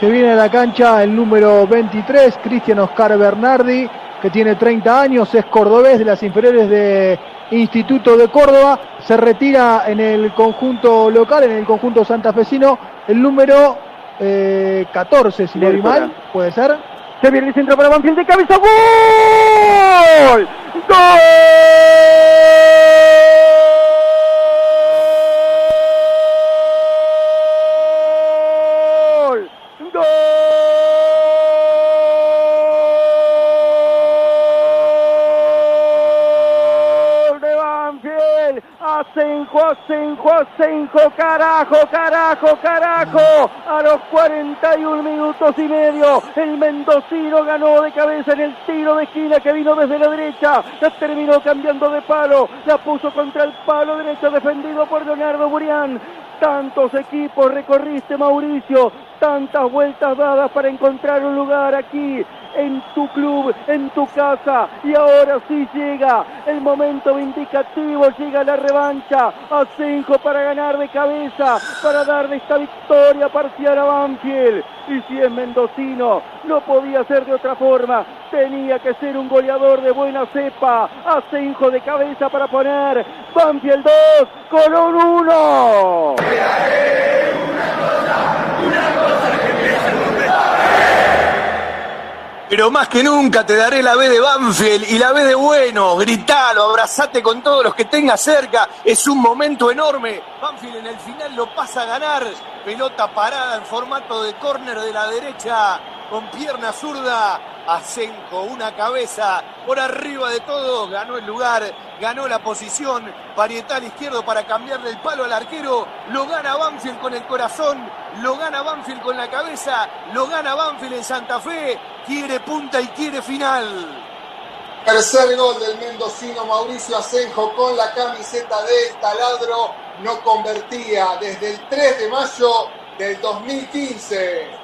Se viene a la cancha el número 23, Cristian Oscar Bernardi, que tiene 30 años, es cordobés de las inferiores de Instituto de Córdoba. Se retira en el conjunto local, en el conjunto santafesino, el número eh, 14, si no mal, puede ser. Se viene el centro para Banfield de cabeza. ¡Gol! ¡Gol! Asenjo, Asenjo, Asenjo, carajo, carajo, carajo. A los 41 minutos y medio, el mendocino ganó de cabeza en el tiro de esquina que vino desde la derecha. La terminó cambiando de palo, la puso contra el palo derecho defendido por Leonardo Burián. Tantos equipos recorriste, Mauricio, tantas vueltas dadas para encontrar un lugar aquí en tu club, en tu casa. Y ahora sí llega el momento indicativo, llega la revancha. A Asenjo para ganar de cabeza, para darle esta victoria parcial a Banfield. Y si es mendocino, no podía ser de otra forma. Tenía que ser un goleador de buena cepa. Asenjo de cabeza para poner Banfield 2, Colón 1. Pero más que nunca te daré la B de Banfield y la B de bueno. Gritalo, abrazate con todos los que tengas cerca. Es un momento enorme. Banfield en el final lo pasa a ganar. Pelota parada en formato de córner de la derecha con pierna zurda. Asenjo, una cabeza por arriba de todo. Ganó el lugar, ganó la posición. Parietal izquierdo para cambiarle el palo al arquero. Lo gana Banfield con el corazón. Lo gana Banfield con la cabeza. Lo gana Banfield en Santa Fe. Quiere punta y quiere final. Tercer gol del mendocino Mauricio Asenjo con la camiseta del taladro. No convertía desde el 3 de mayo del 2015.